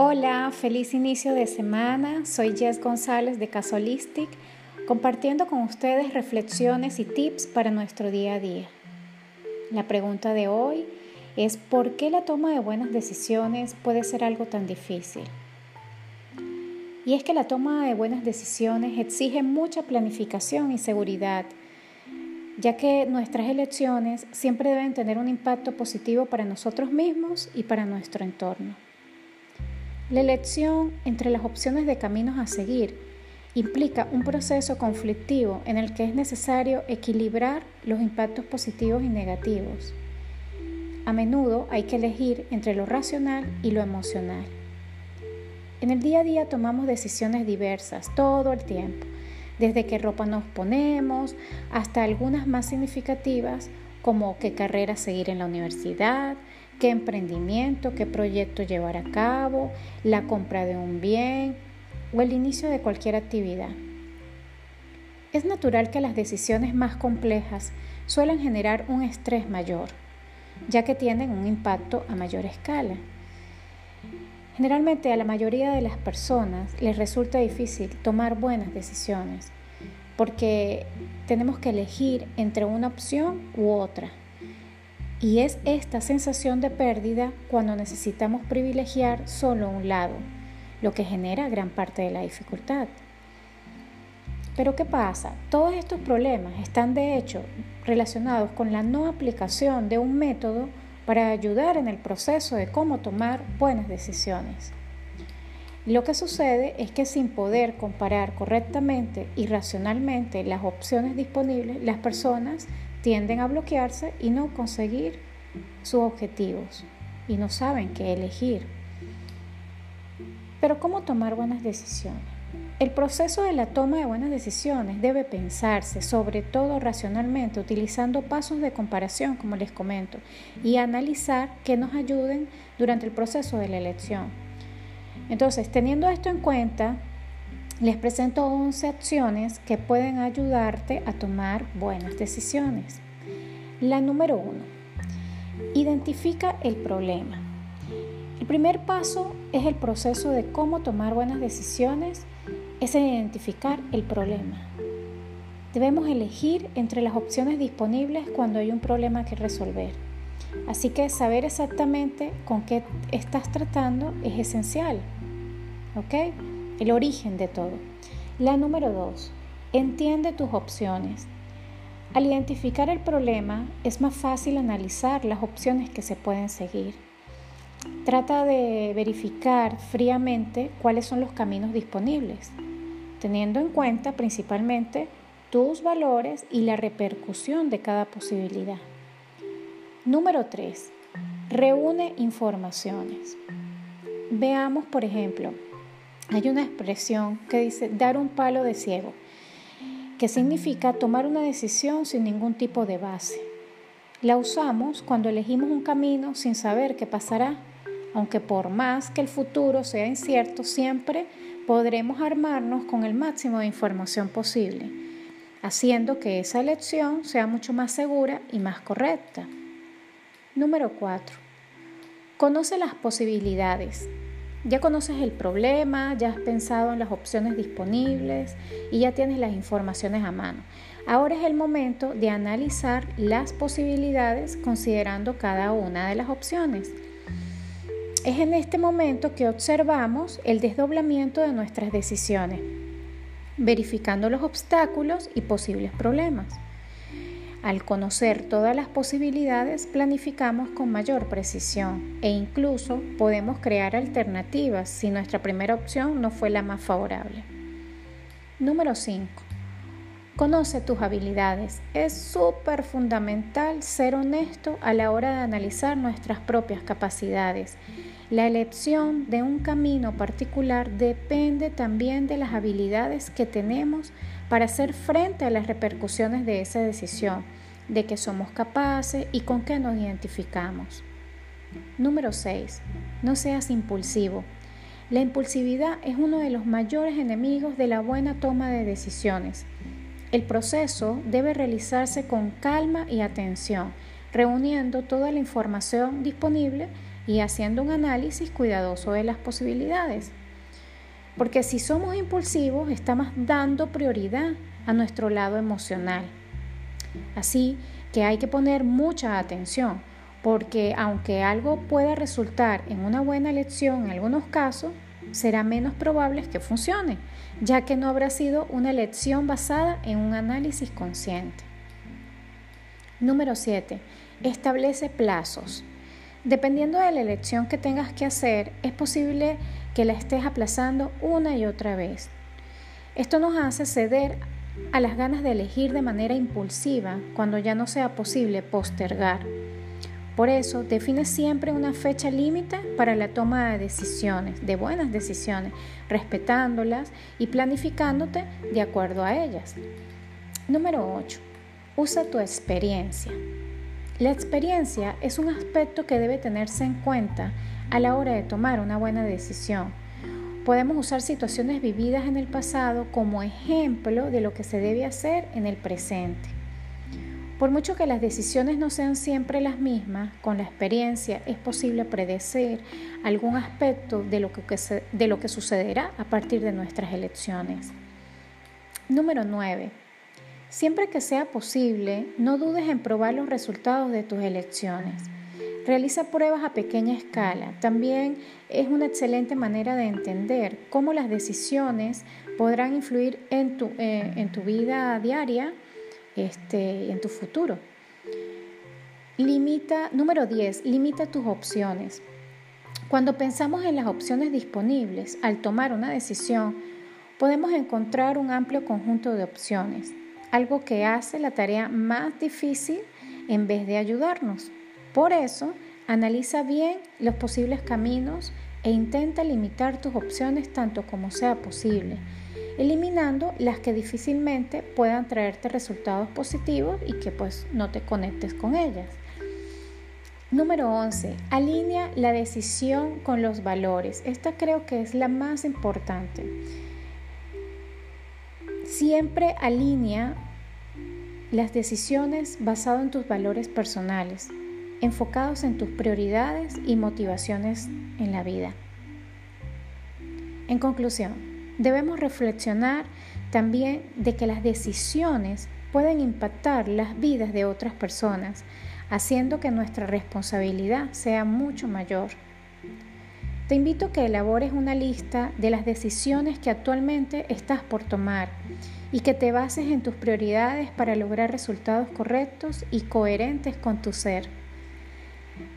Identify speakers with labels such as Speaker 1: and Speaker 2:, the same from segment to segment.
Speaker 1: Hola, feliz inicio de semana. Soy Jess González de Casolistic, compartiendo con ustedes reflexiones y tips para nuestro día a día. La pregunta de hoy es ¿por qué la toma de buenas decisiones puede ser algo tan difícil? Y es que la toma de buenas decisiones exige mucha planificación y seguridad, ya que nuestras elecciones siempre deben tener un impacto positivo para nosotros mismos y para nuestro entorno. La elección entre las opciones de caminos a seguir implica un proceso conflictivo en el que es necesario equilibrar los impactos positivos y negativos. A menudo hay que elegir entre lo racional y lo emocional. En el día a día tomamos decisiones diversas todo el tiempo, desde qué ropa nos ponemos hasta algunas más significativas como qué carrera seguir en la universidad, qué emprendimiento, qué proyecto llevar a cabo, la compra de un bien o el inicio de cualquier actividad. Es natural que las decisiones más complejas suelen generar un estrés mayor, ya que tienen un impacto a mayor escala. Generalmente a la mayoría de las personas les resulta difícil tomar buenas decisiones, porque tenemos que elegir entre una opción u otra. Y es esta sensación de pérdida cuando necesitamos privilegiar solo un lado, lo que genera gran parte de la dificultad. Pero ¿qué pasa? Todos estos problemas están de hecho relacionados con la no aplicación de un método para ayudar en el proceso de cómo tomar buenas decisiones. Lo que sucede es que sin poder comparar correctamente y racionalmente las opciones disponibles, las personas tienden a bloquearse y no conseguir sus objetivos y no saben qué elegir. Pero ¿cómo tomar buenas decisiones? El proceso de la toma de buenas decisiones debe pensarse, sobre todo racionalmente, utilizando pasos de comparación, como les comento, y analizar que nos ayuden durante el proceso de la elección. Entonces, teniendo esto en cuenta, les presento 11 acciones que pueden ayudarte a tomar buenas decisiones. La número 1. Identifica el problema. El primer paso es el proceso de cómo tomar buenas decisiones, es identificar el problema. Debemos elegir entre las opciones disponibles cuando hay un problema que resolver. Así que saber exactamente con qué estás tratando es esencial. ¿Ok? El origen de todo. La número dos, entiende tus opciones. Al identificar el problema es más fácil analizar las opciones que se pueden seguir. Trata de verificar fríamente cuáles son los caminos disponibles, teniendo en cuenta principalmente tus valores y la repercusión de cada posibilidad. Número 3. Reúne informaciones. Veamos, por ejemplo, hay una expresión que dice dar un palo de ciego, que significa tomar una decisión sin ningún tipo de base. La usamos cuando elegimos un camino sin saber qué pasará, aunque por más que el futuro sea incierto, siempre podremos armarnos con el máximo de información posible, haciendo que esa elección sea mucho más segura y más correcta. Número 4. Conoce las posibilidades. Ya conoces el problema, ya has pensado en las opciones disponibles y ya tienes las informaciones a mano. Ahora es el momento de analizar las posibilidades considerando cada una de las opciones. Es en este momento que observamos el desdoblamiento de nuestras decisiones, verificando los obstáculos y posibles problemas. Al conocer todas las posibilidades, planificamos con mayor precisión e incluso podemos crear alternativas si nuestra primera opción no fue la más favorable. Número 5. Conoce tus habilidades. Es súper fundamental ser honesto a la hora de analizar nuestras propias capacidades. La elección de un camino particular depende también de las habilidades que tenemos para hacer frente a las repercusiones de esa decisión, de que somos capaces y con qué nos identificamos. Número 6. No seas impulsivo. La impulsividad es uno de los mayores enemigos de la buena toma de decisiones. El proceso debe realizarse con calma y atención, reuniendo toda la información disponible y haciendo un análisis cuidadoso de las posibilidades. Porque si somos impulsivos, estamos dando prioridad a nuestro lado emocional. Así que hay que poner mucha atención, porque aunque algo pueda resultar en una buena elección en algunos casos, será menos probable que funcione, ya que no habrá sido una elección basada en un análisis consciente. Número 7. Establece plazos. Dependiendo de la elección que tengas que hacer, es posible que la estés aplazando una y otra vez. Esto nos hace ceder a las ganas de elegir de manera impulsiva cuando ya no sea posible postergar. Por eso, define siempre una fecha límite para la toma de decisiones, de buenas decisiones, respetándolas y planificándote de acuerdo a ellas. Número 8. Usa tu experiencia. La experiencia es un aspecto que debe tenerse en cuenta a la hora de tomar una buena decisión. Podemos usar situaciones vividas en el pasado como ejemplo de lo que se debe hacer en el presente. Por mucho que las decisiones no sean siempre las mismas, con la experiencia es posible predecir algún aspecto de lo que, sucederá a partir de nuestras elecciones. Número 9. Siempre que sea posible, no dudes en probar los resultados de tus elecciones. Realiza pruebas a pequeña escala. También es una excelente manera de entender cómo las decisiones podrán influir en tu, eh, en tu vida diaria este, en tu futuro. Limita, número 10, limita tus opciones. Cuando pensamos en las opciones disponibles al tomar una decisión, podemos encontrar un amplio conjunto de opciones algo que hace la tarea más difícil en vez de ayudarnos. Por eso, analiza bien los posibles caminos e intenta limitar tus opciones tanto como sea posible, eliminando las que difícilmente puedan traerte resultados positivos y que pues no te conectes con ellas. Número 11. Alinea la decisión con los valores. Esta creo que es la más importante. Siempre alinea las decisiones basado en tus valores personales, enfocados en tus prioridades y motivaciones en la vida. En conclusión, debemos reflexionar también de que las decisiones pueden impactar las vidas de otras personas, haciendo que nuestra responsabilidad sea mucho mayor. Te invito a que elabores una lista de las decisiones que actualmente estás por tomar y que te bases en tus prioridades para lograr resultados correctos y coherentes con tu ser.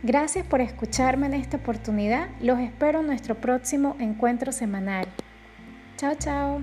Speaker 1: Gracias por escucharme en esta oportunidad. Los espero en nuestro próximo encuentro semanal. Chao, chao.